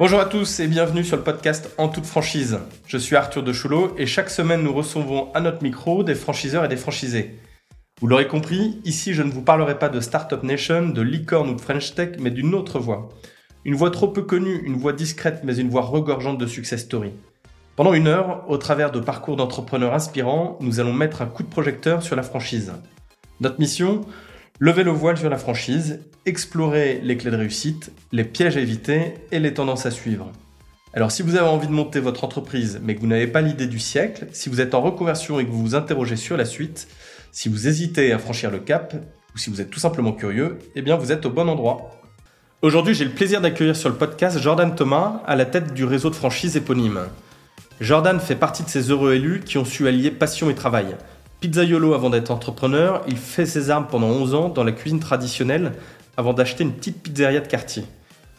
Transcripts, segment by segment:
Bonjour à tous et bienvenue sur le podcast En toute franchise. Je suis Arthur de Choulot et chaque semaine nous recevons à notre micro des franchiseurs et des franchisés. Vous l'aurez compris, ici je ne vous parlerai pas de Startup Nation, de licorne ou de French Tech, mais d'une autre voix. Une voix trop peu connue, une voix discrète, mais une voix regorgeante de success story. Pendant une heure, au travers de parcours d'entrepreneurs inspirants, nous allons mettre un coup de projecteur sur la franchise. Notre mission Lever le voile sur la franchise, explorer les clés de réussite, les pièges à éviter et les tendances à suivre. Alors si vous avez envie de monter votre entreprise mais que vous n'avez pas l'idée du siècle, si vous êtes en reconversion et que vous vous interrogez sur la suite, si vous hésitez à franchir le cap, ou si vous êtes tout simplement curieux, eh bien vous êtes au bon endroit. Aujourd'hui j'ai le plaisir d'accueillir sur le podcast Jordan Thomas à la tête du réseau de franchise éponyme. Jordan fait partie de ces heureux élus qui ont su allier passion et travail. Pizzaiolo avant d'être entrepreneur, il fait ses armes pendant 11 ans dans la cuisine traditionnelle avant d'acheter une petite pizzeria de quartier.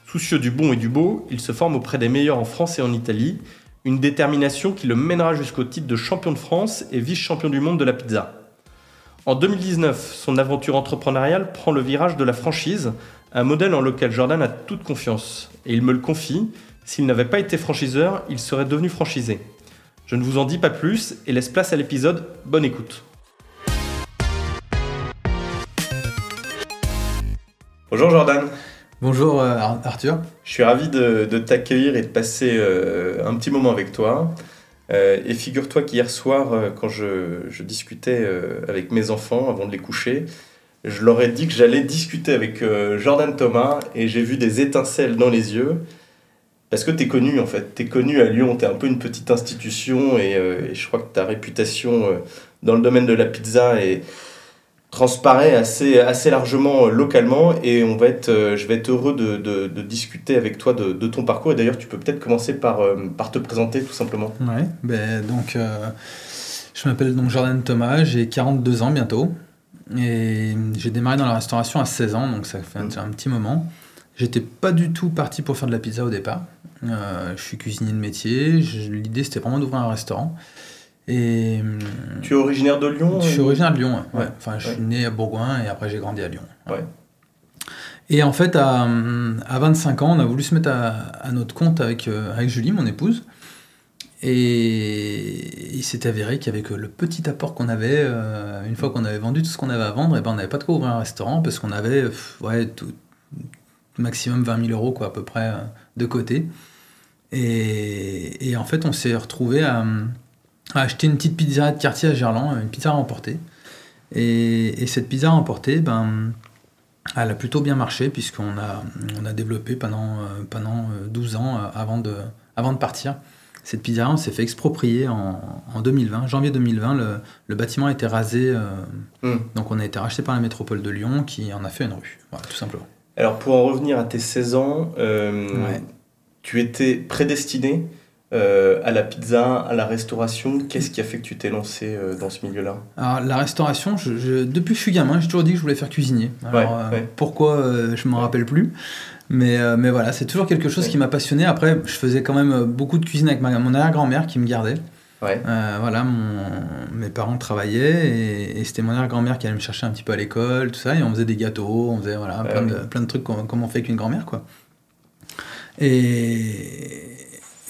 Soucieux du bon et du beau, il se forme auprès des meilleurs en France et en Italie, une détermination qui le mènera jusqu'au titre de champion de France et vice-champion du monde de la pizza. En 2019, son aventure entrepreneuriale prend le virage de la franchise, un modèle en lequel Jordan a toute confiance. Et il me le confie, s'il n'avait pas été franchiseur, il serait devenu franchisé. Je ne vous en dis pas plus et laisse place à l'épisode. Bonne écoute. Bonjour Jordan. Bonjour euh, Arthur. Je suis ravi de, t'accueillir et de passer euh, un petit moment avec toi. Euh, et figure-toi qu'hier soir, quand je, discutais avec mes enfants avant de les coucher, je leur ai dit que j'allais discuter avec Jordan Thomas et j'ai vu des étincelles dans les yeux. Parce que tu es connu en fait, tu es connu à Lyon, tu es un peu une petite institution et, euh, je crois que ta réputation euh, dans le domaine de la pizza est, transparaît assez, assez largement euh, localement et on va être, je vais être heureux de, de, de discuter avec toi de, de ton parcours et d'ailleurs tu peux peut-être commencer par, par te présenter tout simplement. Ouais, ben, donc je m'appelle donc Jordan Thomas, j'ai 42 ans bientôt et j'ai démarré dans la restauration à 16 ans donc ça fait un, mmh. un petit moment. J'étais pas du tout parti pour faire de la pizza au départ. Euh, je suis cuisinier de métier. L'idée, c'était vraiment d'ouvrir un restaurant. Et, hum, tu es originaire de Lyon Je suis originaire de Lyon, ouais. Enfin, je suis né à Bourgoin et après j'ai grandi à Lyon. Et en fait, à, à, 25 ans, on a voulu se mettre à, notre compte avec, euh, avec Julie, mon épouse. Et il s'est avéré qu'avec le petit apport qu'on avait, euh, une fois qu'on avait vendu tout ce qu'on avait à vendre, et eh ben on n'avait pas de quoi ouvrir un restaurant parce qu'on avait ouais, tout, maximum 20 000 euros quoi, à peu près de côté. Et, en fait, on s'est retrouvé à, acheter une petite pizzeria de quartier à Gerland, une pizza emportée. Et, cette pizza emportée, ben, elle a plutôt bien marché puisqu'on a, on a développé pendant, pendant 12 ans avant de, avant de partir. Cette pizzeria, on s'est fait exproprier en, en, 2020, janvier 2020. Le, le bâtiment a été rasé, euh, hmm. donc on a été racheté par la métropole de Lyon qui en a fait une rue, voilà, tout simplement. Alors pour en revenir à tes 16 ans, euh, tu étais prédestiné euh, à la pizza, à la restauration. Qu'est-ce qui a fait que tu t'es lancé euh, dans ce milieu-là? Alors, la restauration, je, depuis que je suis gamin, j'ai toujours dit que je voulais faire cuisinier. Alors, pourquoi, je ne m'en rappelle plus. Mais, mais voilà, c'est toujours quelque chose qui m'a passionné. Après, je faisais quand même beaucoup de cuisine avec ma, mon arrière-grand-mère qui me gardait. Voilà, mon, mes parents travaillaient et, c'était mon arrière-grand-mère qui allait me chercher un petit peu à l'école, tout ça, et on faisait des gâteaux, on faisait voilà, plein, de, plein de trucs comme, comme on fait avec une grand-mère, quoi. Et,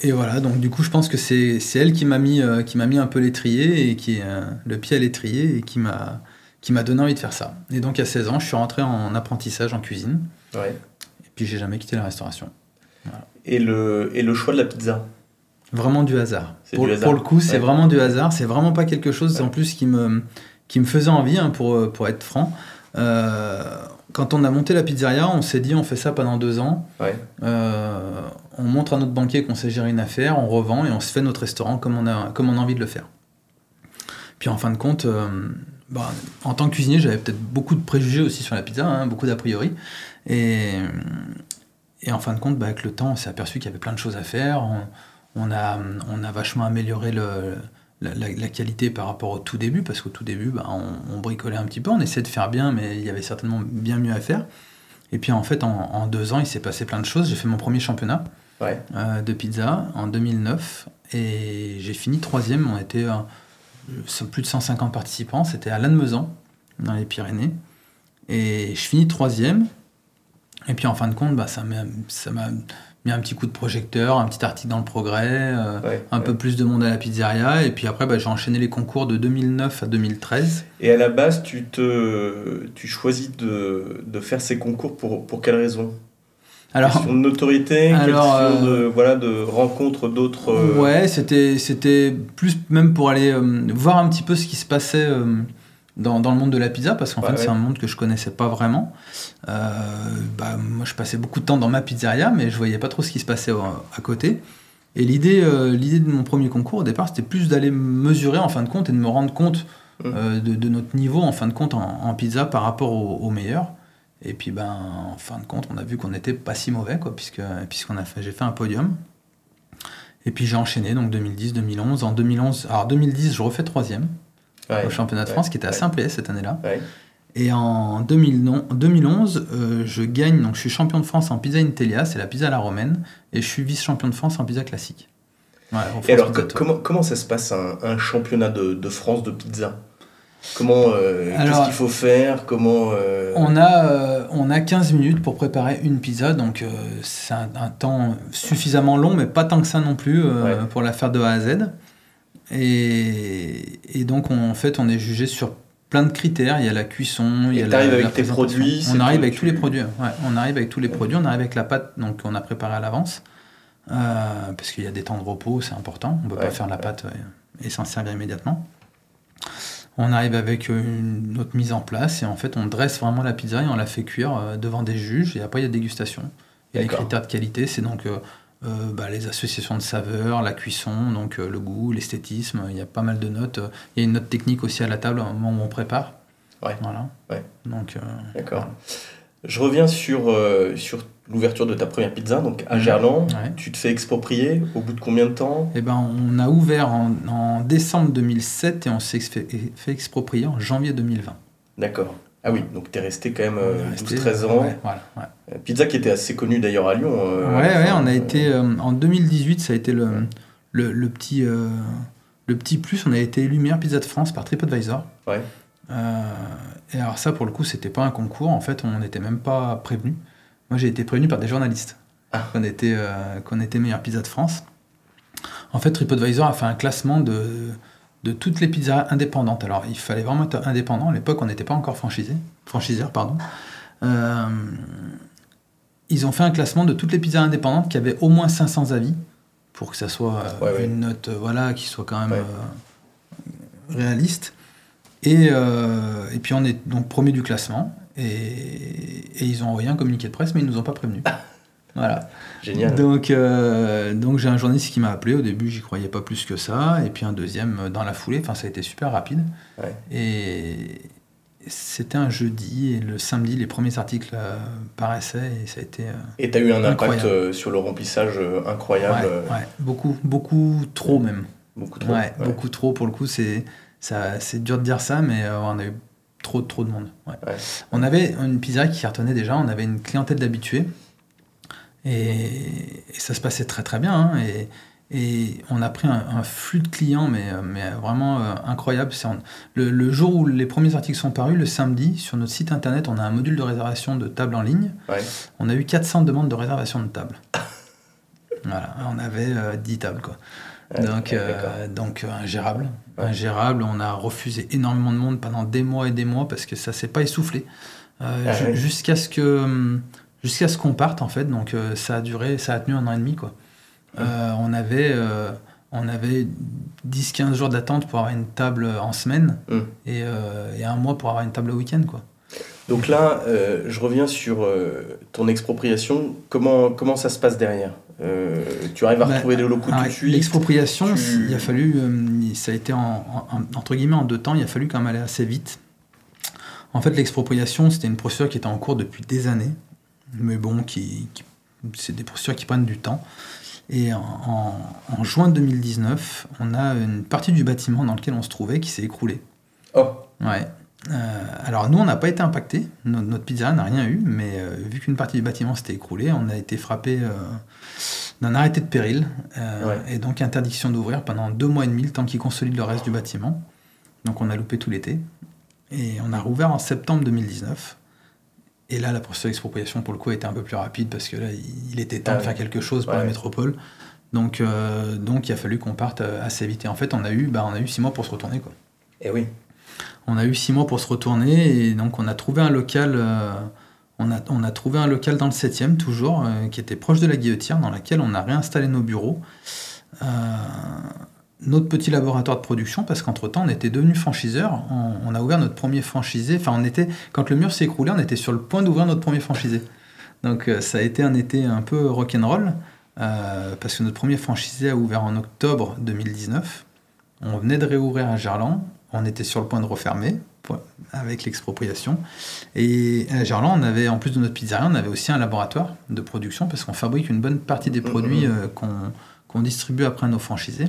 et voilà, donc du coup, je pense que c'est elle qui m'a mis, euh, qui mis un peu l'étrier et qui euh, le pied à l'étrier et qui m'a qui m'a donné envie de faire ça. Et donc à 16 ans, je suis rentré en apprentissage en cuisine. Ouais. Et puis j'ai jamais quitté la restauration. Et, le, et le choix de la pizza? Vraiment du hasard. Pour, du hasard. pour, le coup, c'est vraiment du hasard. C'est vraiment pas quelque chose en plus qui me, qui me faisait envie, hein, pour, pour être franc. Euh, quand on a monté la pizzeria, on s'est dit on fait ça pendant deux ans. Euh, on montre à notre banquier qu'on sait gérer une affaire, on revend et on se fait notre restaurant comme on a, comme on a envie de le faire. Puis en fin de compte, euh, bah, en tant que cuisinier, j'avais peut-être beaucoup de préjugés aussi sur la pizza, hein, beaucoup d'a priori. Et, et, en fin de compte, bah, avec le temps, on s'est aperçu qu'il y avait plein de choses à faire. On, a, on a vachement amélioré le, la, qualité par rapport au tout début, parce qu'au tout début, bah, on, bricolait un petit peu, on essayait de faire bien, mais il y avait certainement bien mieux à faire. Et puis en fait, en, deux ans, il s'est passé plein de choses. J'ai fait mon premier championnat euh, de pizza en 2009, et j'ai fini troisième. On était euh, plus de 150 participants, c'était à Lannemezan, dans les Pyrénées. Et je finis troisième. Et puis en fin de compte, bah, ça m'a mis un petit coup de projecteur, un petit article dans le progrès, euh, un peu plus de monde à la pizzeria. Et puis après, bah, j'ai enchaîné les concours de 2009 à 2013. Et à la base, tu, te, tu choisis de, de faire ces concours pour, pour quelle raison? Alors, question de notoriété, alors, question de, euh, voilà, de rencontre d'autres. Euh, ouais, c'était, c'était plus même pour aller voir un petit peu ce qui se passait dans, dans, le monde de la pizza, parce qu'en fait, c'est un monde que je connaissais pas vraiment. Euh, bah, moi, je passais beaucoup de temps dans ma pizzeria, mais je voyais pas trop ce qui se passait à côté. Et l'idée, euh, l'idée de mon premier concours, au départ, c'était plus d'aller mesurer en fin de compte et de me rendre compte mmh. euh, de, de, notre niveau en fin de compte en, pizza par rapport aux, meilleurs. Et puis, ben, en fin de compte, on a vu qu'on n'était pas si mauvais, quoi, puisque puisqu'on a fait, j'ai fait un podium. Et puis j'ai enchaîné, donc 2010, 2011. En 2011, alors 2010, je refais troisième au championnat de France, qui était à Saint-Plé cette année-là. Et en 2011, euh, je gagne, donc je suis champion de France en pizza Intelia, c'est la pizza à la romaine, et je suis vice-champion de France en pizza classique. et alors, comment, comment ça se passe un, championnat de, de, France de pizza? Comment, euh, qu'est-ce qu'il faut faire? Comment euh, on a on a 15 minutes pour préparer une pizza, donc c'est un, un, temps suffisamment long, mais pas tant que ça non plus pour la faire de A à Z. Et, et donc, en fait, on est jugé sur plein de critères. Il y a la cuisson, il y a la, avec tes produits. On arrive avec tous les produits. Ouais, on arrive avec tous les produits. On arrive avec la pâte, donc on a préparé à l'avance, euh, parce qu'il y a des temps de repos, c'est important. On ne peut pas faire la pâte et s'en servir immédiatement. On arrive avec une, autre mise en place et en fait on dresse vraiment la pizza et on la fait cuire euh, devant des juges et après il y a dégustation. Et les critères de qualité, c'est donc euh, bah, les associations de saveurs, la cuisson, donc euh, le goût, l'esthétisme. Il y a pas mal de notes. Il y a une note technique aussi à la table au moment où on prépare. Ouais. Voilà. Ouais. Donc. Euh, D'accord. Je reviens sur, sur l'ouverture de ta première pizza, donc à Gerland. Tu te fais exproprier au bout de combien de temps? Eh ben, on a ouvert en, en décembre 2007 et on s'est fait, fait exproprier en janvier 2020. D'accord. Ah oui, donc tu es resté quand même 12-13 euh, ans. voilà, euh, Pizza qui était assez connue d'ailleurs à Lyon. Euh, ouais, ouais, on a été. en 2018, ça a été le, le, petit, le petit plus. On a été élu meilleure pizza de France par TripAdvisor. Ouais. et alors, ça, pour le coup, c'était pas un concours. En fait, on n'était même pas prévenu. Moi, j'ai été prévenu par des journalistes ah. qu'on était, qu'on était meilleure pizza de France. En fait, TripAdvisor a fait un classement de de toutes les pizzas indépendantes. Alors, il fallait vraiment être indépendant. À l'époque, on n'était pas encore franchisé, franchiseur. Pardon. Euh, ils ont fait un classement de toutes les pizzas indépendantes qui avaient au moins 500 avis pour que ça soit euh, une note euh, voilà, qui soit quand même réaliste. Et, et, puis, on est donc premier du classement. Et, et, ils ont envoyé un communiqué de presse, mais ils ne nous ont pas prévenus. Voilà. Génial. Donc, euh, donc j'ai un journaliste qui m'a appelé. Au début, j'y croyais pas plus que ça. Et puis un deuxième euh, dans la foulée. Enfin, ça a été super rapide. Et c'était un jeudi. Et le samedi, les premiers articles euh, paraissaient. Et ça a été. et tu as eu un impact sur le remplissage incroyable. Ouais, beaucoup, beaucoup trop même. Beaucoup trop. beaucoup trop. Pour le coup, c'est dur de dire ça, mais on a eu trop, trop de monde. On avait une pizzeria qui cartonnait déjà. On avait une clientèle d'habitués. Et, ça se passait très très bien. Hein, et, et, on a pris un, flux de clients, mais, mais vraiment euh, incroyable. Le, le, jour où les premiers articles sont parus, le samedi, sur notre site internet, on a un module de réservation de table en ligne. On a eu 400 demandes de réservation de table. voilà, on avait 10 euh, tables. Quoi. donc, euh, donc ingérable. Ingérable. On a refusé énormément de monde pendant des mois et des mois parce que ça s'est pas essoufflé. Ah jusqu'à ce que hum, jusqu'à ce qu'on parte en fait. Donc euh, ça a duré, ça a tenu un an et demi quoi. Euh, on avait euh, on avait 10-15 jours d'attente pour avoir une table en semaine mm. et, et, un mois pour avoir une table au week-end quoi. Donc là, je reviens sur ton expropriation. Comment, comment ça se passe derrière? Tu arrives à bah, retrouver les locaux tout de suite? L'expropriation, il a fallu, ça a été en, entre guillemets en deux temps, il a fallu quand même aller assez vite. En fait, l'expropriation, c'était une procédure qui était en cours depuis des années mais bon, qui, c'est des procédures qui prennent du temps. Et en, juin 2019, on a une partie du bâtiment dans lequel on se trouvait qui s'est écroulée. Oh Ouais. Euh, alors nous, on n'a pas été impacté, notre, notre pizzeria n'a rien eu, mais euh, vu qu'une partie du bâtiment s'était écroulée, on a été frappé euh, d'un arrêté de péril, et donc interdiction d'ouvrir pendant deux mois et demi, le temps qu'ils consolident le reste du bâtiment. Donc on a loupé tout l'été, et on a rouvert en septembre 2019. Et là, la procédure d'expropriation, pour le coup, a été un peu plus rapide parce que là, il était temps de faire quelque chose pour la métropole. Donc, euh, donc, il a fallu qu'on parte euh, assez vite. Et en fait, on a eu, bah, on a eu six mois pour se retourner. Quoi. Et eh oui. On a eu six mois pour se retourner et donc on a trouvé un local. Euh, on, a, on a trouvé un local dans le 7e, toujours, qui était proche de la guillotière, dans laquelle on a réinstallé nos bureaux notre petit laboratoire de production parce qu'entre-temps, on était devenu franchiseur. On, a ouvert notre premier franchisé. Enfin, on était, quand le mur s'est écroulé, on était sur le point d'ouvrir notre premier franchisé. Donc, euh, ça a été un été un peu rock'n'roll euh, parce que notre premier franchisé a ouvert en octobre 2019. On venait de réouvrir à Gerland. On était sur le point de refermer avec l'expropriation. Et à Gerland, on avait, en plus de notre pizzeria, on avait aussi un laboratoire de production parce qu'on fabrique une bonne partie des produits euh, qu'on distribue après nos franchisés.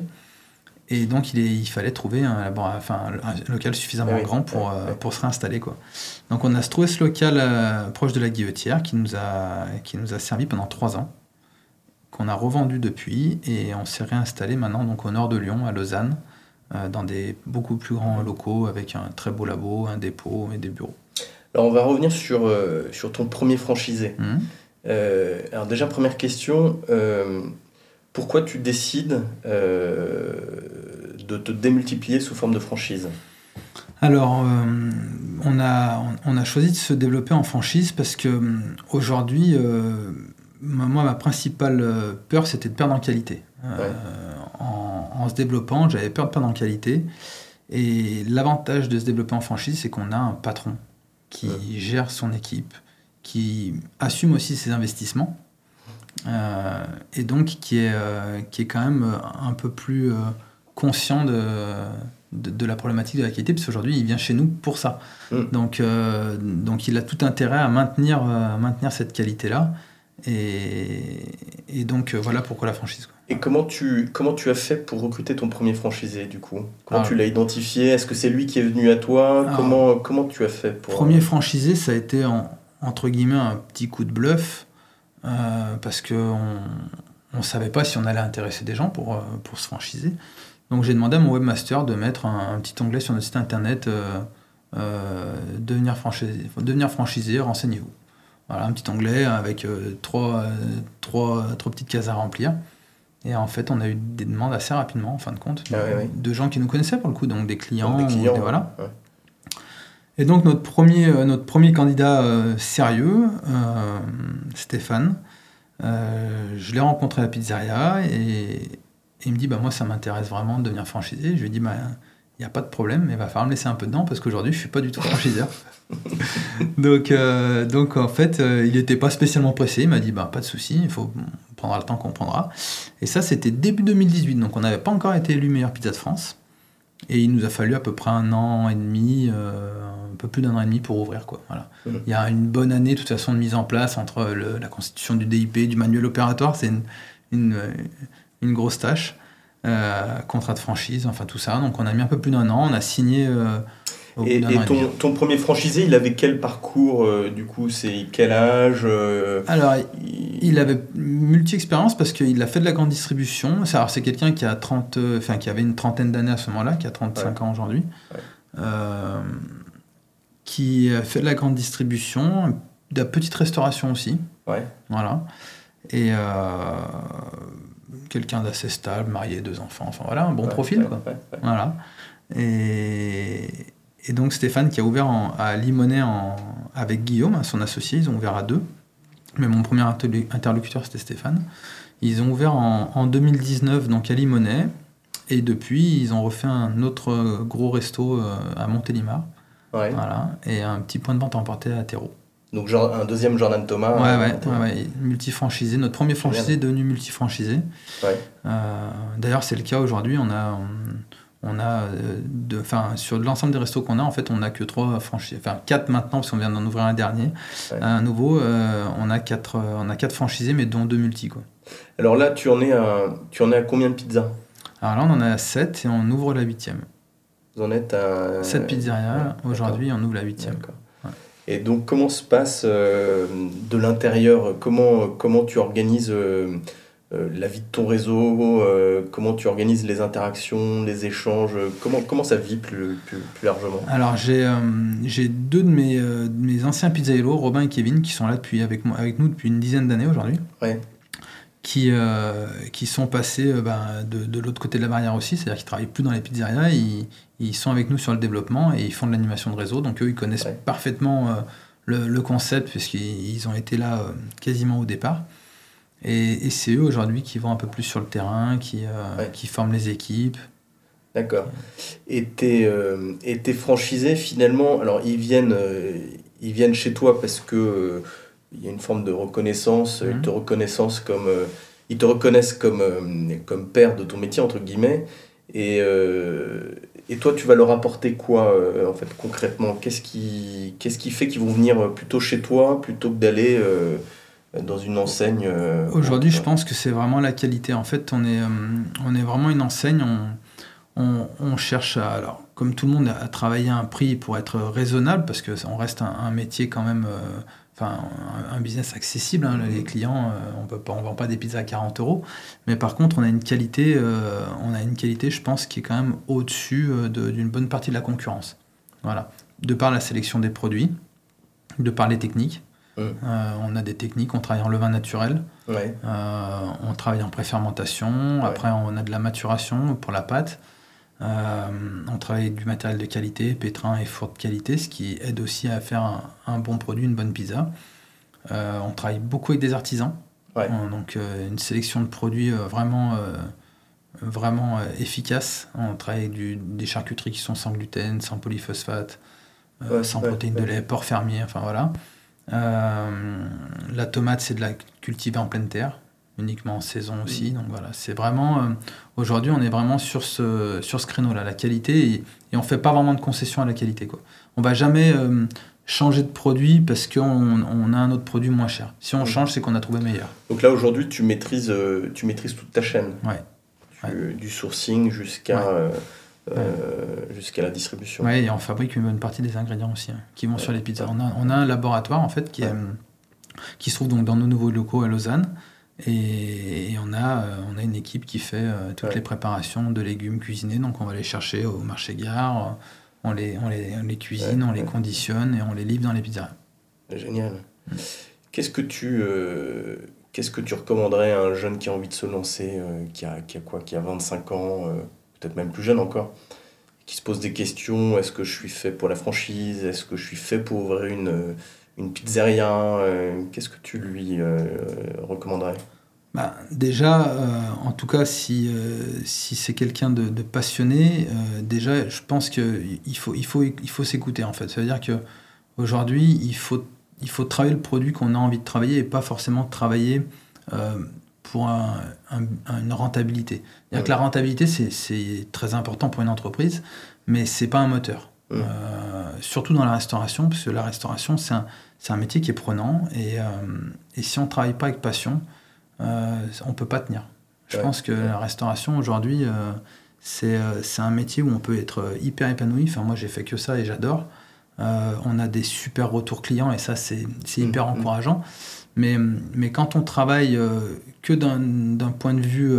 Et donc, il, il fallait trouver un, enfin, un local suffisamment grand pour, euh, pour se réinstaller. Quoi. Donc, on a trouvé ce local euh, proche de la Guillotière qui nous, a, qui nous a servi pendant trois ans, qu'on a revendu depuis, et on s'est réinstallé maintenant donc, au nord de Lyon, à Lausanne, euh, dans des beaucoup plus grands locaux avec un très beau labo, un dépôt et des bureaux. Alors, on va revenir sur, sur ton premier franchisé. Mmh. alors, déjà, première question pourquoi tu décides euh, de te démultiplier sous forme de franchise? Alors, euh, on, a, on a choisi de se développer en franchise parce que euh, aujourd'hui, moi, ma principale peur, c'était de perdre en qualité. En, se développant, j'avais peur de perdre en qualité. Et l'avantage de se développer en franchise, c'est qu'on a un patron qui gère son équipe, qui assume aussi ses investissements. Euh, et donc qui est, euh, qui est quand même euh, un peu plus conscient de, de, la problématique de la qualité, parce qu'aujourd'hui, il vient chez nous pour ça. Mm. Donc, donc il a tout intérêt à maintenir, maintenir cette qualité-là. Et, et, donc, voilà pourquoi la franchise. Et comment tu, comment tu as fait pour recruter ton premier franchisé, du coup? Comment ah. tu l'as identifié? Est-ce que c'est lui qui est venu à toi? Ah. comment, comment tu as fait pour... Premier franchisé, ça a été, entre guillemets, un petit coup de bluff. Euh, parce qu'on ne savait pas si on allait intéresser des gens pour, euh, pour se franchiser. Donc j'ai demandé à mon webmaster de mettre un, petit onglet sur notre site internet euh, devenir, franchisé, devenir franchisé, renseignez-vous. Voilà, un petit onglet avec trois, trois, trois, petites cases à remplir. Et en fait, on a eu des demandes assez rapidement, en fin de compte, ah de, gens qui nous connaissaient pour le coup, donc des clients. des clients voilà. Et donc notre premier, euh, notre premier candidat euh, sérieux, euh, Stéphane, je l'ai rencontré à la pizzeria et, il me dit bah, Moi, ça m'intéresse vraiment de devenir franchisé. Je lui ai dit bah, Il n'y a pas de problème, mais il va falloir me laisser un peu dedans parce qu'aujourd'hui, je ne suis pas du tout franchiseur. donc, donc, en fait, il n'était pas spécialement pressé. Il m'a dit bah, Pas de souci, il faut prendre le temps qu'on prendra. Et ça, c'était début 2018. Donc, on n'avait pas encore été élu meilleur pizza de France. Et il nous a fallu à peu près un an et demi, un peu plus d'un an et demi pour ouvrir. Quoi. Voilà. Mmh. Il y a une bonne année de toute façon de mise en place entre la constitution du DIP, du manuel opératoire, c'est une, une, grosse tâche. Euh, contrat de franchise, enfin tout ça. Donc on a mis un peu plus d'un an, on a signé. Euh, et, ton, ton, premier franchisé, il avait quel parcours euh, Du coup, c'est quel âge Alors, il, avait multi-expérience parce qu'il a fait de la grande distribution. Alors, c'est quelqu'un qui, a 30, enfin, qui avait une trentaine d'années à ce moment-là, qui a 35 ans aujourd'hui qui fait de la grande distribution, de la petite restauration aussi. Ouais. Voilà. Et euh, quelqu'un d'assez stable, marié, deux enfants, enfin voilà, un bon profil. quoi. Voilà. Et, et, donc Stéphane qui a ouvert à Limonest en, avec Guillaume, son associé, ils ont ouvert à deux. Mais mon premier interlocuteur c'était Stéphane. Ils ont ouvert en, en 2019 donc à Limonest. Et depuis, ils ont refait un autre gros resto euh, à Montélimar. Voilà, et un petit point de vente emporté à Terreau. Donc genre, un deuxième Jordan Thomas. Ouais, ouais, ouais, multifranchisé. Notre premier franchisé est devenu multifranchisé. Euh, D'ailleurs, c'est le cas aujourd'hui. On a, on, a euh, de, sur l'ensemble des restos qu'on a, en fait, on n'a que trois franchisés. Enfin, quatre maintenant, parce qu'on vient d'en ouvrir un dernier. Un nouveau, euh, on, a quatre, on a quatre franchisés, mais dont deux multi. Quoi. Alors là, tu en es à, tu en es à combien de pizzas? Alors là, on en a sept et on ouvre la huitième. Vous en êtes à... Cette pizzeria, aujourd'hui, on ouvre la huitième. Et donc, comment se passe euh, de l'intérieur? Comment, comment tu organises euh, la vie de ton réseau, comment tu organises les interactions, les échanges, comment, comment ça vit plus, plus, largement Alors j'ai j'ai deux de mes, mes anciens pizzaïlos, Robin et Kevin, qui sont là depuis, avec, moi, avec nous depuis une dizaine d'années aujourd'hui. Ouais qui, euh, qui sont passés euh, ben, de, de l'autre côté de la barrière aussi, c'est-à-dire qu'ils travaillent plus dans les pizzerias, ils, ils, sont avec nous sur le développement et ils font de l'animation de réseau. Donc eux, ils connaissent parfaitement euh, le, le, concept puisqu'ils ont été là quasiment au départ. Et, et c'est eux aujourd'hui qui vont un peu plus sur le terrain, qui, qui forment les équipes. D'accord. Et tes, et tes franchisés, finalement, alors ils viennent, ils viennent chez toi parce que il y a une forme de reconnaissance, ils, te reconnaissance comme, euh, ils te reconnaissent comme, euh, comme père de ton métier, entre guillemets. Et, euh, et toi, tu vas leur apporter quoi, en fait, concrètement? Qu'est-ce qui, qu'est-ce qui fait qu'ils vont venir plutôt chez toi plutôt que d'aller dans une enseigne Aujourd'hui, je pense que c'est vraiment la qualité. En fait, on est, on est vraiment une enseigne. On, on, cherche à, alors, comme tout le monde, à travailler un prix pour être raisonnable, parce qu'on reste un, un, métier quand même enfin un, business accessible. Hein, les clients, euh, on peut pas, on vend pas des pizzas à 40 euros, mais par contre, on a une qualité, euh, on a une qualité, je pense, qui est quand même au-dessus euh, d'une bonne partie de la concurrence. Voilà, de par la sélection des produits, de par les techniques. On a des techniques, on travaille en levain naturel, on travaille en préfermentation, après on a de la maturation pour la pâte. Euh, on travaille avec du matériel de qualité, pétrin et four de qualité, ce qui aide aussi à faire un, bon produit, une bonne pizza. Euh, on travaille beaucoup avec des artisans, donc euh, une sélection de produits vraiment, vraiment efficace. On travaille avec des charcuteries qui sont sans gluten, sans polyphosphate, sans protéines de lait, porc fermier, enfin voilà. La tomate, c'est de la cultivée en pleine terre uniquement en saison aussi. Donc voilà, c'est vraiment. Euh, aujourd'hui, on est vraiment sur ce, sur ce créneau-là, la qualité, et, et on fait pas vraiment de concession à la qualité. Quoi. On va jamais euh, changer de produit parce qu'on on a un autre produit moins cher. Si on change, c'est qu'on a trouvé meilleur. Donc là, aujourd'hui, tu, maîtrises euh, tu maîtrises toute ta chaîne. Ouais. Du sourcing jusqu'à. Jusqu'à la distribution. Oui, et on fabrique une bonne partie des ingrédients aussi hein, qui vont sur les pizzas. On a, on a, un laboratoire en fait qui, est, qui se trouve donc dans nos nouveaux locaux à Lausanne, et, on, a, euh, on a une équipe qui fait euh, toutes les préparations de légumes cuisinés. Donc on va les chercher au marché gare, on les, on les, on les cuisine, on les conditionne et on les livre dans les pizzerias. Génial. Qu'est-ce que tu euh, qu'est-ce que tu recommanderais à un jeune qui a envie de se lancer, qui, a, qui a quoi, qui a 25 ans, peut-être même plus jeune encore, qui se pose des questions est-ce que je suis fait pour la franchise Est-ce que je suis fait pour ouvrir une une pizzeria, euh, qu'est-ce que tu lui euh, recommanderais? Bah, déjà, euh, en tout cas, si, si c'est quelqu'un de, passionné, déjà, je pense qu'il faut, il faut, il faut s'écouter, en fait. C'est-à-dire qu'aujourd'hui, il faut, il faut travailler le produit qu'on a envie de travailler et pas forcément travailler pour une rentabilité. Que la rentabilité, c'est très important pour une entreprise, mais c'est pas un moteur. Mmh. surtout dans la restauration, parce que la restauration, c'est un, métier qui est prenant et, euh, et si on ne travaille pas avec passion, euh, on ne peut pas tenir. Je pense que la restauration aujourd'hui, euh, c'est un métier où on peut être hyper épanoui. Enfin, moi, j'ai fait que ça et j'adore. on a des super retours clients et ça, c'est hyper mmh, mmh. encourageant. Mais, mais quand on travaille que d'un point de vue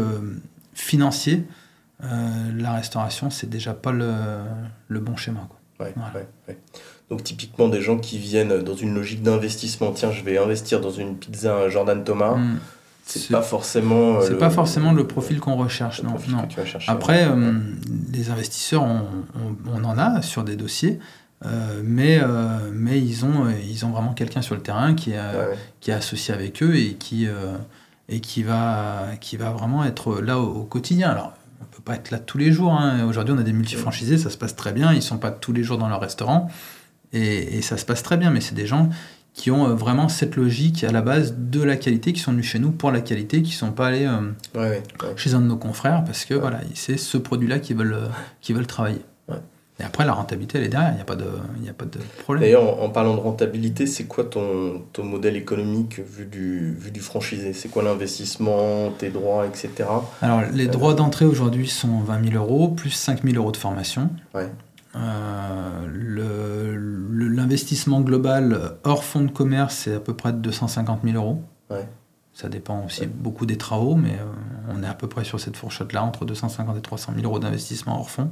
financier, la restauration, c'est déjà pas le, le, bon schéma. Quoi. Ouais, donc typiquement des gens qui viennent dans une logique d'investissement, tiens, je vais investir dans une pizza Jordan Thomas. Hmm. C'est pas forcément. Euh, c'est pas forcément le profil qu'on recherche, non. non. Après, euh, les investisseurs, on, on, en a sur des dossiers, euh, mais, mais ils, ont, ils ont vraiment quelqu'un sur le terrain qui est, qui est associé avec eux et qui, et qui, va, qui va vraiment être là au, quotidien. Alors, on peut pas être là tous les jours. Hein. Aujourd'hui, on a des multifranchisés, ça se passe très bien. Ils sont pas tous les jours dans leur restaurant. Et, ça se passe très bien, mais c'est des gens qui ont euh, vraiment cette logique à la base de la qualité, qui sont venus chez nous pour la qualité, qui ne sont pas allés euh, chez un de nos confrères parce que voilà, c'est ce produit-là qu'ils veulent, euh, veulent travailler. Et après, la rentabilité, elle est derrière, il n'y a, pas de, a pas de problème. D'ailleurs, en, parlant de rentabilité, c'est quoi ton, ton modèle économique vu du, vu du franchisé? C'est quoi l'investissement, tes droits, etc. Alors, les droits d'entrée aujourd'hui sont 20 000 euros, plus 5 000 euros de formation. Ouais. Euh, l'investissement global hors fonds de commerce, c'est à peu près de 250 000 euros. Ça dépend aussi beaucoup des travaux, mais on est à peu près sur cette fourchette-là, entre 250 et 300 000 euros d'investissement hors fonds.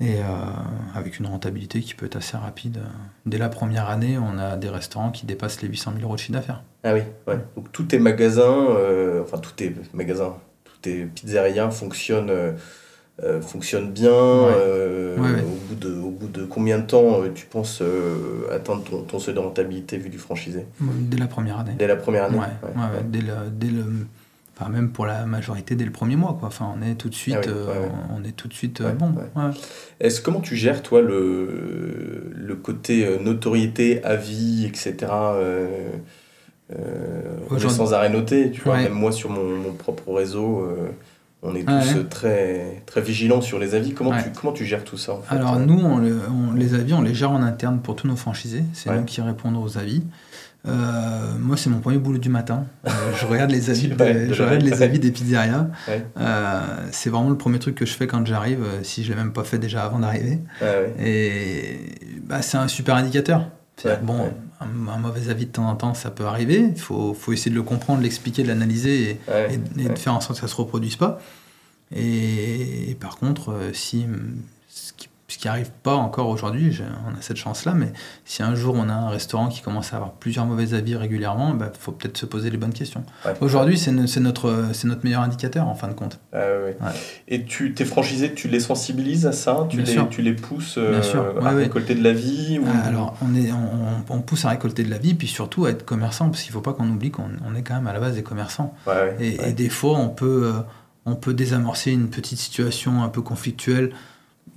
Et avec une rentabilité qui peut être assez rapide. Dès la première année, on a des restaurants qui dépassent les 800 000 euros de chiffre d'affaires. Ah oui, ouais. Donc tous tes magasins, enfin tous tes magasins, tous tes pizzerias fonctionnent euh, fonctionne bien euh, Au, bout de, au bout de combien de temps euh, tu penses atteindre ton, ton, seuil de rentabilité vu du franchisé? Dès la première année. Dès la première année ouais, dès, le, dès le, enfin même pour la majorité dès le premier mois quoi. Enfin on est tout de suite, ah on est tout de suite bon. Est-ce comment tu gères toi le, le côté notoriété, avis, etc. Euh, sans arrêt noté, tu vois, même moi sur mon, mon propre réseau, on est tous très, très vigilants sur les avis. Comment, tu, comment tu gères tout ça Alors, nous, on, les avis, on les gère en interne pour tous nos franchisés. C'est nous qui répondons aux avis. Euh, moi, c'est mon premier boulot du matin. Euh, je regarde les avis, je regarde les avis des pizzerias. Euh, c'est vraiment le premier truc que je fais quand j'arrive, si je l'ai même pas fait déjà avant d'arriver. Et bah, c'est un super indicateur. bon, un, mauvais avis de temps en temps, ça peut arriver. Il faut, faut essayer de le comprendre, l'expliquer, de l'analyser et, de faire en sorte que ça ne se reproduise pas. Et, par contre, si ce qui n'arrive pas encore aujourd'hui, on a cette chance-là, mais si un jour on a un restaurant qui commence à avoir plusieurs mauvais avis régulièrement, il bah, faut peut-être se poser les bonnes questions. aujourd'hui, c'est notre, notre meilleur indicateur en fin de compte. Ah Et tu t'es franchisé, tu les sensibilises à ça? Tu, les, tu les pousses euh, à récolter de la vie ah, Alors, on, est, on, on, pousse à récolter de la vie, puis surtout à être commerçant, parce qu'il ne faut pas qu'on oublie qu'on on est quand même à la base des commerçants. Et, et, des fois, on peut, euh, on peut désamorcer une petite situation un peu conflictuelle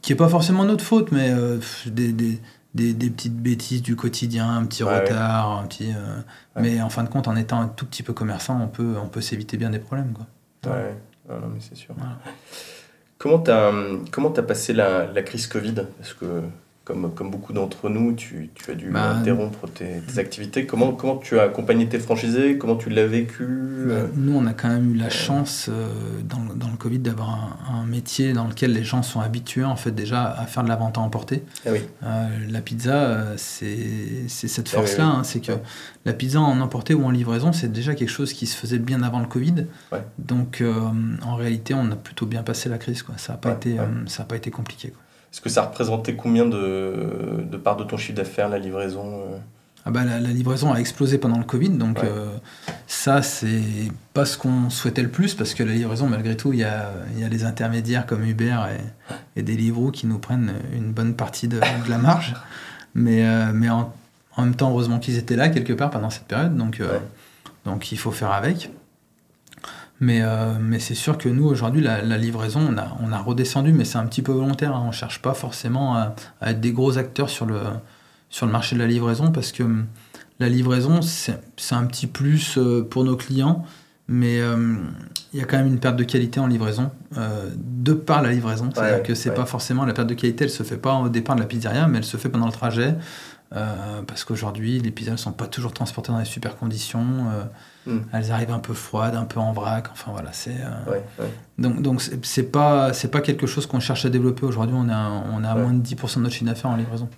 qui n'est pas forcément notre faute, mais euh, des, des, des, petites bêtises du quotidien, un petit retard, un petit. Euh, mais en fin de compte, en étant un tout petit peu commerçant, on peut, on peut s'éviter bien des problèmes. Quoi. Ouais, non, mais c'est sûr. Comment tu as, comment as passé la, la crise Covid? Parce que comme, comme beaucoup d'entre nous, tu, tu, as dû bah, interrompre tes, activités. Comment, comment tu as accompagné tes franchisés? Comment tu l'as vécu? Bah, Nous, on a quand même eu la chance euh, dans, dans, le Covid d'avoir un, métier dans lequel les gens sont habitués en fait déjà à faire de la vente à emporter. Ah oui. Euh, la pizza, euh, c'est cette ah force-là. Hein, c'est que la pizza en emporté ou en livraison, c'est déjà quelque chose qui se faisait bien avant le Covid. Donc en réalité, on a plutôt bien passé la crise. Quoi. Ça n'a pas, été, ça pas été compliqué. Quoi. Est-ce que ça représentait combien de, de part de ton chiffre d'affaires, la livraison euh ah bah, la, livraison a explosé pendant le Covid, donc euh, ça, c'est pas ce qu'on souhaitait le plus, parce que la livraison, malgré tout, il y a, y a les intermédiaires comme Uber et, et Deliveroo qui nous prennent une bonne partie de, la marge. Mais, euh, mais en, même temps, heureusement qu'ils étaient là quelque part pendant cette période, donc, donc il faut faire avec. Mais, euh, mais c'est sûr que nous, aujourd'hui, la, livraison, on a, redescendu, mais c'est un petit peu volontaire. Hein. On ne cherche pas forcément à, être des gros acteurs sur le, sur le marché de la livraison, parce que hum, la livraison, c'est un petit plus euh, pour nos clients, mais hum, il y a quand même une perte de qualité en livraison, euh, de par la livraison. C'est-à-dire que c'est pas forcément la perte de qualité, elle se fait pas au départ de la pizzeria, mais elle se fait pendant le trajet. parce qu'aujourd'hui, les pizzas ne sont pas toujours transportées dans les super conditions. Hmm. Elles arrivent un peu froides, un peu en vrac. Enfin voilà, c'est. Euh, donc donc c'est pas c'est pas quelque chose qu'on cherche à développer aujourd'hui. On a on a moins de 10% de notre chiffre d'affaires en livraison.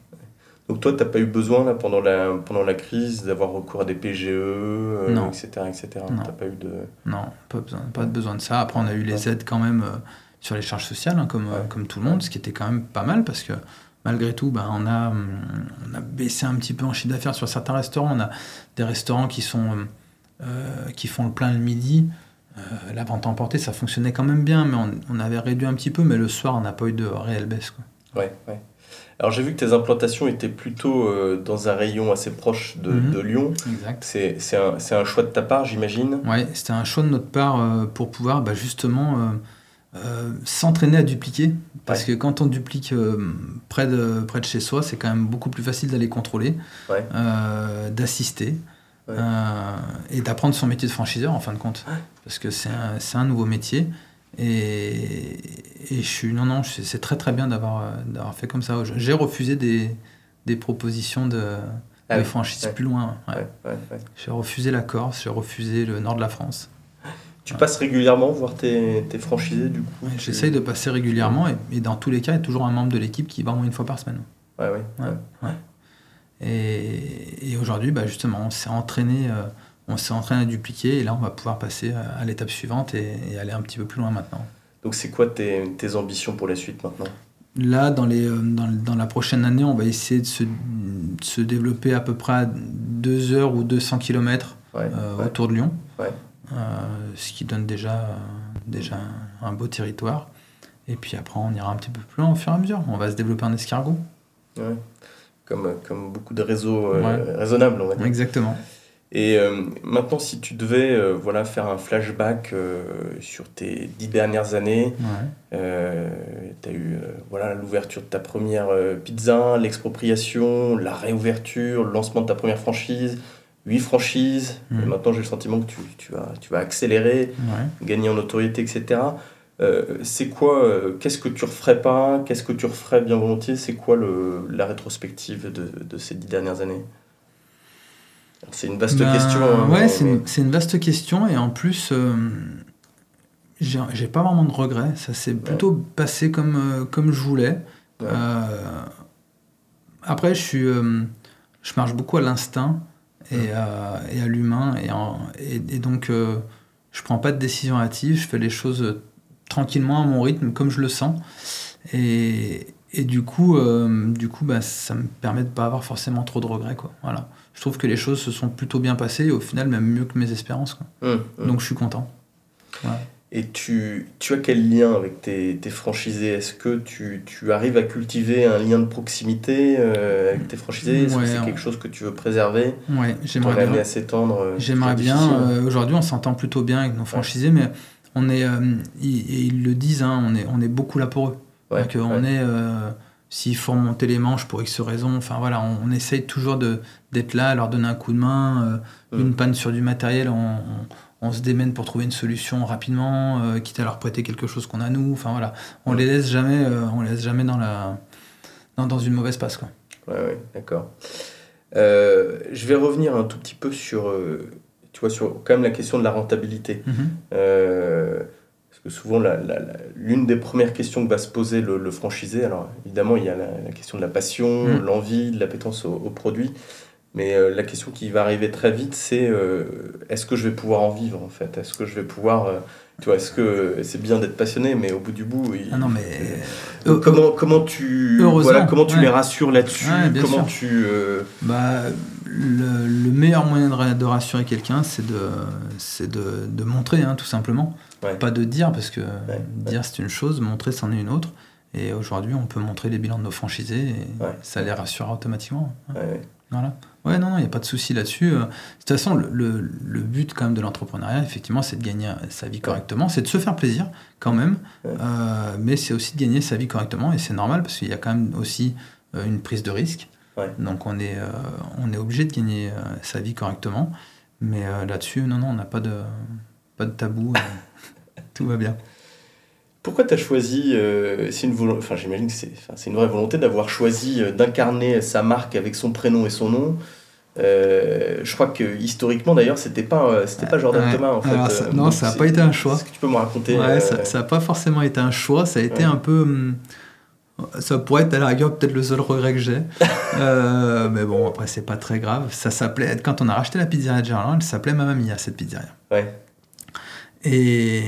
Donc toi, tu n'as pas eu besoin là, pendant, la, pendant la crise d'avoir recours à des PGE, euh, etc. etc. Non. pas eu de... non, pas, besoin, pas de besoin de ça. Après, on a eu les aides quand même euh, sur les charges sociales, hein, comme, comme tout le monde, ce qui était quand même pas mal parce que malgré tout, ben, on, a, on a baissé un petit peu en chiffre d'affaires sur certains restaurants. On a des restaurants qui sont euh, qui font le plein le midi. Euh, la vente emportée, ça fonctionnait quand même bien, mais on, avait réduit un petit peu, mais le soir, on n'a pas eu de réelle baisse. Quoi. Ouais, ouais. Alors j'ai vu que tes implantations étaient plutôt euh, dans un rayon assez proche de, mhm. de Lyon. Exact. C'est, un, un, choix de ta part, j'imagine? Oui, c'était un choix de notre part pour pouvoir bah, justement s'entraîner à dupliquer. Parce que quand on duplique près, de, près de chez soi, c'est quand même beaucoup plus facile d'aller contrôler, d'assister. Euh, et d'apprendre son métier de franchiseur en fin de compte. Parce que c'est un, un, nouveau métier. Et, et, je suis, non, non, c'est très très bien d'avoir fait comme ça. J'ai refusé des, des, propositions de, ah franchise plus loin. j'ai refusé la Corse, j'ai refusé le nord de la France. Tu passes régulièrement voir tes, tes franchisés du coup? J'essaye de passer régulièrement et, et, dans tous les cas, il y a toujours un membre de l'équipe qui va au moins une fois par semaine. Ouais, ouais. Et, aujourd'hui, bah justement, on s'est entraîné euh, on s'est entraîné à dupliquer et là on va pouvoir passer à, l'étape suivante et, aller un petit peu plus loin maintenant. Donc c'est quoi tes, tes, ambitions pour la suite maintenant? Là, dans, les, euh, dans, dans, la prochaine année, on va essayer de se, se développer à peu près à 2 heures ou 200 km euh, autour de Lyon, euh, ce qui donne déjà, déjà un beau territoire. Et puis après, on ira un petit peu plus loin au fur et à mesure. On va se développer en escargot. Comme, comme beaucoup de réseaux raisonnables, on va dire. Exactement. Et euh, maintenant, si tu devais euh, voilà, faire un flashback euh, sur tes dix dernières années, tu as eu voilà, l'ouverture de ta première pizza, l'expropriation, la réouverture, le lancement de ta première franchise, huit franchises. Et mhm. maintenant, j'ai le sentiment que tu, tu, vas, tu vas accélérer, gagner en notoriété, etc. c'est quoi, qu'est-ce que tu referais pas, qu'est-ce que tu referais bien volontiers, c'est quoi le, la rétrospective de, de ces dix dernières années? C'est une vaste ben, question. Hein, ouais, c'est une, vaste question et en plus, euh, j'ai pas vraiment de regrets. Ça s'est plutôt passé comme, euh, comme je voulais. Euh, après, je, suis, je marche beaucoup à l'instinct et, à, et à l'humain et, et, donc je prends pas de décision hâtive. Je fais les choses tranquillement à mon rythme, comme je le sens. Et, et du coup, du coup bah, ça me permet de pas avoir forcément trop de regrets. Quoi. Voilà je trouve que les choses se sont plutôt bien passées et au final même mieux que mes espérances. Quoi. Mmh, mmh. Donc je suis content. Et tu, tu as quel lien avec tes, tes franchisés? Est-ce que tu, tu, arrives à cultiver un lien de proximité euh, avec tes franchisés? Est-ce que c'est quelque chose que tu veux préserver? J'aimerais bien. à s'étendre euh, J'aimerais bien. Euh, aujourd'hui, on s'entend plutôt bien avec nos franchisés, mais on est, ils, ils, le disent, hein, on, est, on est beaucoup là pour eux. Donc, on est s'il faut remonter les manches pour X raisons. Enfin voilà, on, essaye toujours d'être là, leur donner un coup de main. Euh, une panne sur du matériel, on, se démène pour trouver une solution rapidement, euh, quitte à leur prêter quelque chose qu'on a nous. Enfin voilà, on les laisse jamais, euh, on les laisse jamais dans la dans, une mauvaise passe quoi. Ouais, ouais d'accord. je vais revenir un tout petit peu sur, tu vois, sur quand même la question de la rentabilité. Souvent, l'une des premières questions que va se poser le, franchisé, alors évidemment, il y a la, question de la passion, mm. l'envie, de l'appétence au, au, produit, mais euh, la question qui va arriver très vite, c'est euh, est-ce que je vais pouvoir en vivre en fait? Est-ce que je vais pouvoir. Euh, tu vois, est-ce que c'est bien d'être passionné, mais au bout du bout. Ah non, mais. comment, comment tu, voilà, comment tu les rassures là-dessus? Comment tu. Bah, le, le, meilleur moyen de, de rassurer quelqu'un, c'est de, de, de montrer, hein, tout simplement. Pas de dire, parce que dire c'est une chose, montrer c'en est une autre. Et aujourd'hui, on peut montrer les bilans de nos franchisés et ça les rassure automatiquement. Voilà. Ouais, non, il n'y a pas de souci là-dessus. Euh, de toute façon, le, le, but quand même de l'entrepreneuriat, effectivement, c'est de gagner sa vie correctement, c'est de se faire plaisir quand même, euh, mais c'est aussi de gagner sa vie correctement et c'est normal parce qu'il y a quand même aussi euh, une prise de risque. Donc on est, on est obligé de gagner sa vie correctement, mais là-dessus, non, non, on n'a pas de, pas de tabou. Tout va bien. Pourquoi tu as choisi, euh, c'est une enfin j'imagine que c'est, une vraie volonté d'avoir choisi euh, d'incarner sa marque avec son prénom et son nom. Euh, je crois que historiquement d'ailleurs c'était pas c'était pas Jordan Thomas en fait. non, ça n'a pas été un choix. Est-ce que tu peux me raconter ouais, Ça n'a pas forcément été un choix, ça a été un peu. Hum, ça pourrait être à la rigueur peut-être le seul regret que j'ai. mais bon, après, c'est pas très grave. Ça s'appelait, quand on a racheté la pizzeria de Gerland, elle s'appelait Mamma Mia, cette pizzeria. Ouais. Et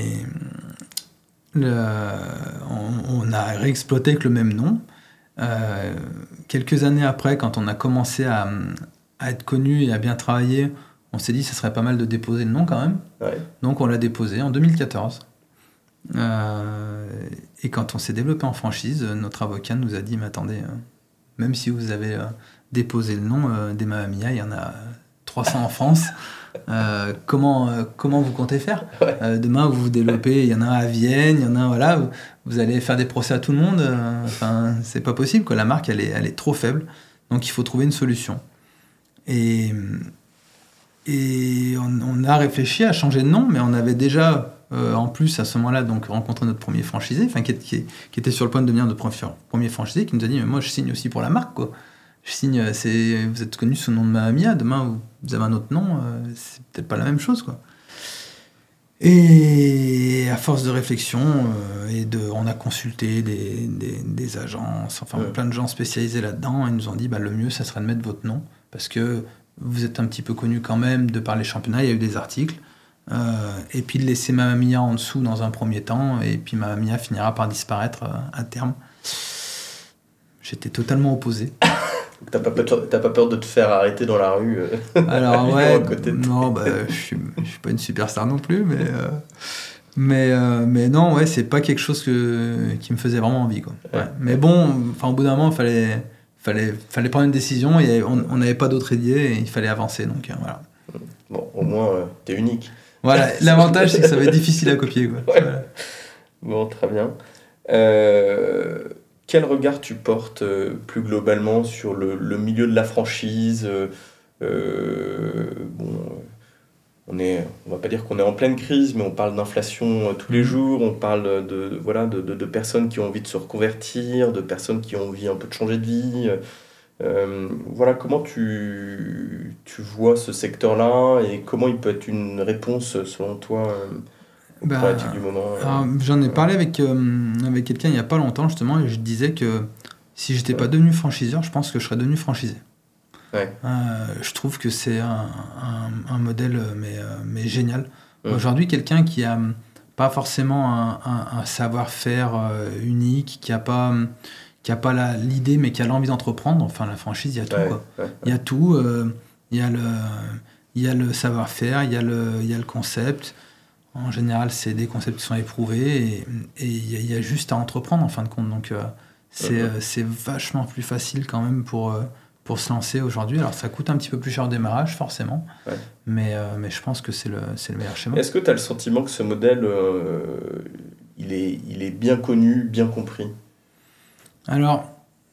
on, a réexploité avec le même nom. Euh, quelques années après, quand on a commencé à, être connu et à bien travailler, on s'est dit que ce serait pas mal de déposer le nom quand même. Donc on l'a déposé en 2014. Euh, et quand on s'est développé en franchise, notre avocat nous a dit, mais attendez, euh, même si vous avez déposé le nom des Mamamia, il y en a 300 en France. Euh, comment, euh, comment vous comptez faire euh, Demain, vous vous développez, il y en a un à Vienne, il y en a un, voilà, vous, allez faire des procès à tout le monde. enfin, c'est pas possible, quoi. La marque, elle est, elle est trop faible. Donc, il faut trouver une solution. Et, et on, a réfléchi à changer de nom, mais on avait déjà, en plus, à ce moment-là, donc rencontré notre premier franchisé, enfin, qui, qui, était sur le point de devenir notre premier franchisé, qui nous a dit, mais moi, je signe aussi pour la marque, quoi je signe, vous êtes connu sous le nom de Mahamia, demain vous avez un autre nom, euh, c'est peut-être pas la même chose. quoi. Et à force de réflexion, euh, et de, on a consulté des, des, agences, enfin plein de gens spécialisés là-dedans, ils nous ont dit bah, le mieux, ça serait de mettre votre nom, parce que vous êtes un petit peu connu quand même de par les championnats, il y a eu des articles. et puis de laisser Mamma Mia en dessous dans un premier temps, et puis Mamma Mia finira par disparaître à terme. J'étais totalement opposé. T'as pas, pas peur de te faire arrêter dans la rue Alors ouais, non, bah, je suis, je suis pas une superstar non plus, mais mais, euh, mais non, ouais, c'est pas quelque chose que, qui me faisait vraiment envie. Quoi. Mais bon, enfin, au bout d'un moment, il fallait, fallait, fallait prendre une décision et on n'avait pas d'autre idée et il fallait avancer. Donc euh, voilà. Bon, au moins, euh, tu es unique. Voilà, l'avantage, c'est que ça va être difficile à copier. Quoi. Bon, très bien. Quel regard tu portes plus globalement sur le, milieu de la franchise bon, on est, on va pas dire qu'on est en pleine crise, mais on parle d'inflation euh, tous les jours, on parle de, voilà, de, de, personnes qui ont envie de se reconvertir, de personnes qui ont envie un peu de changer de vie. Euh, voilà, comment tu, tu vois ce secteur-là et comment il peut être une réponse selon toi euh, bah, du moment J'en ai parlé avec, avec quelqu'un il n'y a pas longtemps justement et je disais que si j'étais pas devenu franchiseur, je pense que je serais devenu franchisé. Euh, je trouve que c'est un, un, modèle euh, mais, euh, mais génial. Aujourd'hui, quelqu'un qui a pas forcément un, un savoir-faire unique, qui a pas qui a pas l'idée mais qui a l'envie d'entreprendre. Enfin, la franchise, il y a tout. Quoi. Il y a tout. il y a le il y a le savoir-faire, il il y a le concept. En général, c'est des concepts qui sont éprouvés et, il, y a, juste à entreprendre en fin de compte. Donc, c'est vachement plus facile quand même pour pour se lancer aujourd'hui. Alors ça coûte un petit peu plus cher au démarrage, forcément, mais, euh, mais je pense que c'est le, le meilleur schéma. Est-ce que tu as le sentiment que ce modèle, euh, il, est, il est bien connu, bien compris? Alors,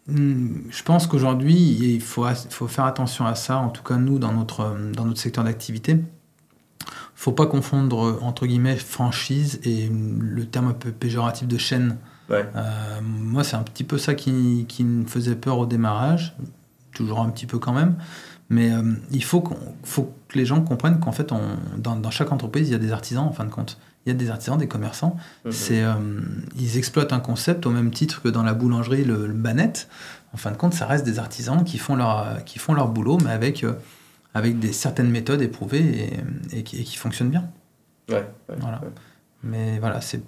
hmm, je pense qu'aujourd'hui, il faut, faut faire attention à ça, en tout cas nous, dans notre, dans notre secteur d'activité. Faut pas confondre, entre guillemets, franchise et le terme un peu péjoratif de chaîne. Euh, moi, c'est un petit peu ça qui, qui me faisait peur au démarrage toujours un petit peu quand même. Mais euh, il faut, faut, que les gens comprennent qu'en fait, on, dans, dans, chaque entreprise, il y a des artisans en fin de compte. Il y a des artisans, des commerçants. Mhm. C'est, euh, ils exploitent un concept au même titre que dans la boulangerie, le, banette. En fin de compte, ça reste des artisans qui font leur, qui font leur boulot, mais avec, avec des certaines méthodes éprouvées et, et, qui, et qui, fonctionnent bien. Ouais, voilà. Mais voilà, c'est,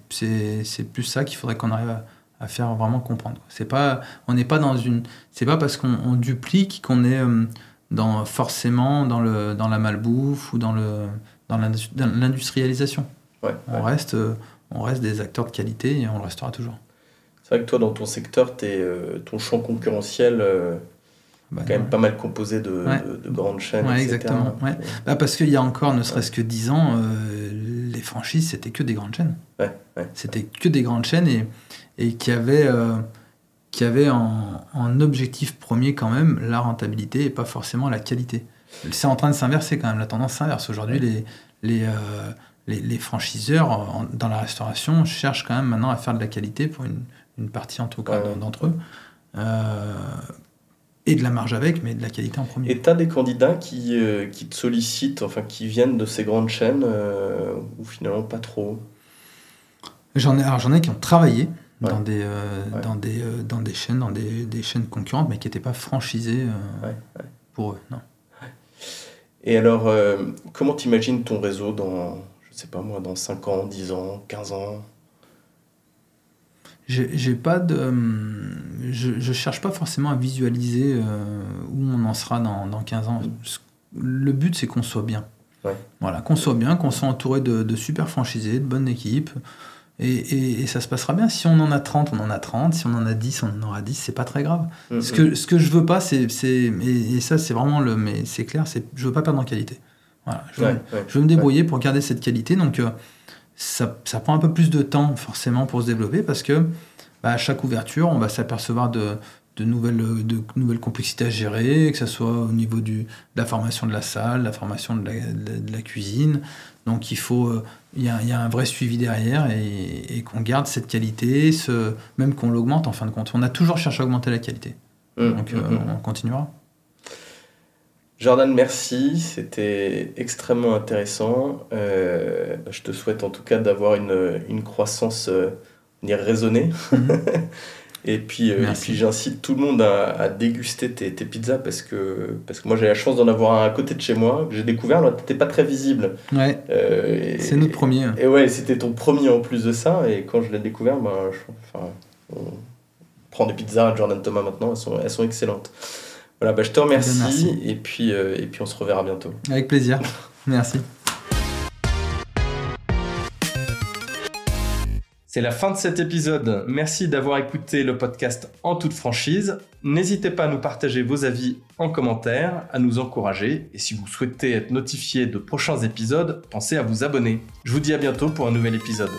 plus ça qu'il faudrait qu'on arrive à à faire vraiment comprendre. C'est pas, on n'est pas dans une, c'est pas parce qu'on duplique qu'on est euh, dans forcément dans le dans la malbouffe ou dans le dans l'industrialisation. Ouais, on reste euh, on reste des acteurs de qualité et on le restera toujours. C'est vrai que toi dans ton secteur, es, euh, ton champ concurrentiel bah, quand même pas mal composé de, de, grandes chaînes. Ouais, exactement. Bah, parce qu'il y a encore ne serait-ce que 10 ans, les franchises c'était que des grandes chaînes. C'était que des grandes chaînes et et qui avait, euh, qui en, en, objectif premier quand même la rentabilité et pas forcément la qualité. C'est en train de s'inverser quand même, la tendance s'inverse. Aujourd'hui, les, les, euh, les, les, franchiseurs dans la restauration cherchent quand même maintenant à faire de la qualité pour une, une partie en tout cas d'entre eux. Euh, et de la marge avec, mais de la qualité en premier. Et tu as des candidats qui, qui te sollicitent, enfin qui viennent de ces grandes chaînes, ou finalement pas trop? J'en ai, j'en ai qui ont travaillé, dans, des, euh, dans, des, euh, dans des chaînes, dans des, des chaînes concurrentes, mais qui n'étaient pas franchisées euh, pour eux. Non. Et alors, comment tu imagines ton réseau dans, je sais pas moi, dans 5 ans, 10 ans, 15 ans? J'ai pas de. Je, je cherche pas forcément à visualiser où on en sera dans, dans 15 ans. Le but, c'est qu'on soit bien. Voilà, qu'on soit bien, qu'on soit entouré de, de super franchisés, de bonnes équipes. Et, et, ça se passera bien. Si on en a 30, on en a 30. Si on en a 10, on en aura 10. C'est pas très grave. Mm, ce, que, mm. ce que je veux pas, c'est. Et, ça, c'est vraiment le. Mais c'est clair, c'est je veux pas perdre en qualité. Voilà. Je veux, je veux me débrouiller pour garder cette qualité. Donc, euh, ça, ça, prend un peu plus de temps, forcément, pour se développer parce que bah, à chaque ouverture, on va s'apercevoir de, de nouvelles, de nouvelles complexités à gérer, que ce soit au niveau du, de la formation de la salle, la formation de la, de la cuisine. Donc, il faut euh, il y, a, un vrai suivi derrière et, qu'on garde cette qualité, ce, même qu'on l'augmente en fin de compte. On a toujours cherché à augmenter la qualité. Mmh, Donc mmh, euh, mmh. on continuera. Jordan, merci. C'était extrêmement intéressant. Euh, je te souhaite en tout cas d'avoir une, une croissance euh, raisonnée. Et puis, euh, puis j'incite tout le monde à, déguster tes, tes, pizzas parce que, parce que moi j'ai la chance d'en avoir un à côté de chez moi que j'ai découvert. Alors t'étais pas très visible. Ouais. Euh, c'est notre premier. Et, ouais, c'était ton premier en plus de ça. Et quand je l'ai découvert, ben, enfin, on prend des pizzas à Jordan Thomas maintenant. Elles sont, elles sont excellentes. Voilà, bah, je te remercie. Et puis, euh, et puis on se reverra bientôt. Avec plaisir. Merci. C'est la fin de cet épisode. Merci d'avoir écouté le podcast en toute franchise. N'hésitez pas à nous partager vos avis en commentaire, à nous encourager. Et si vous souhaitez être notifié de prochains épisodes, pensez à vous abonner. Je vous dis à bientôt pour un nouvel épisode.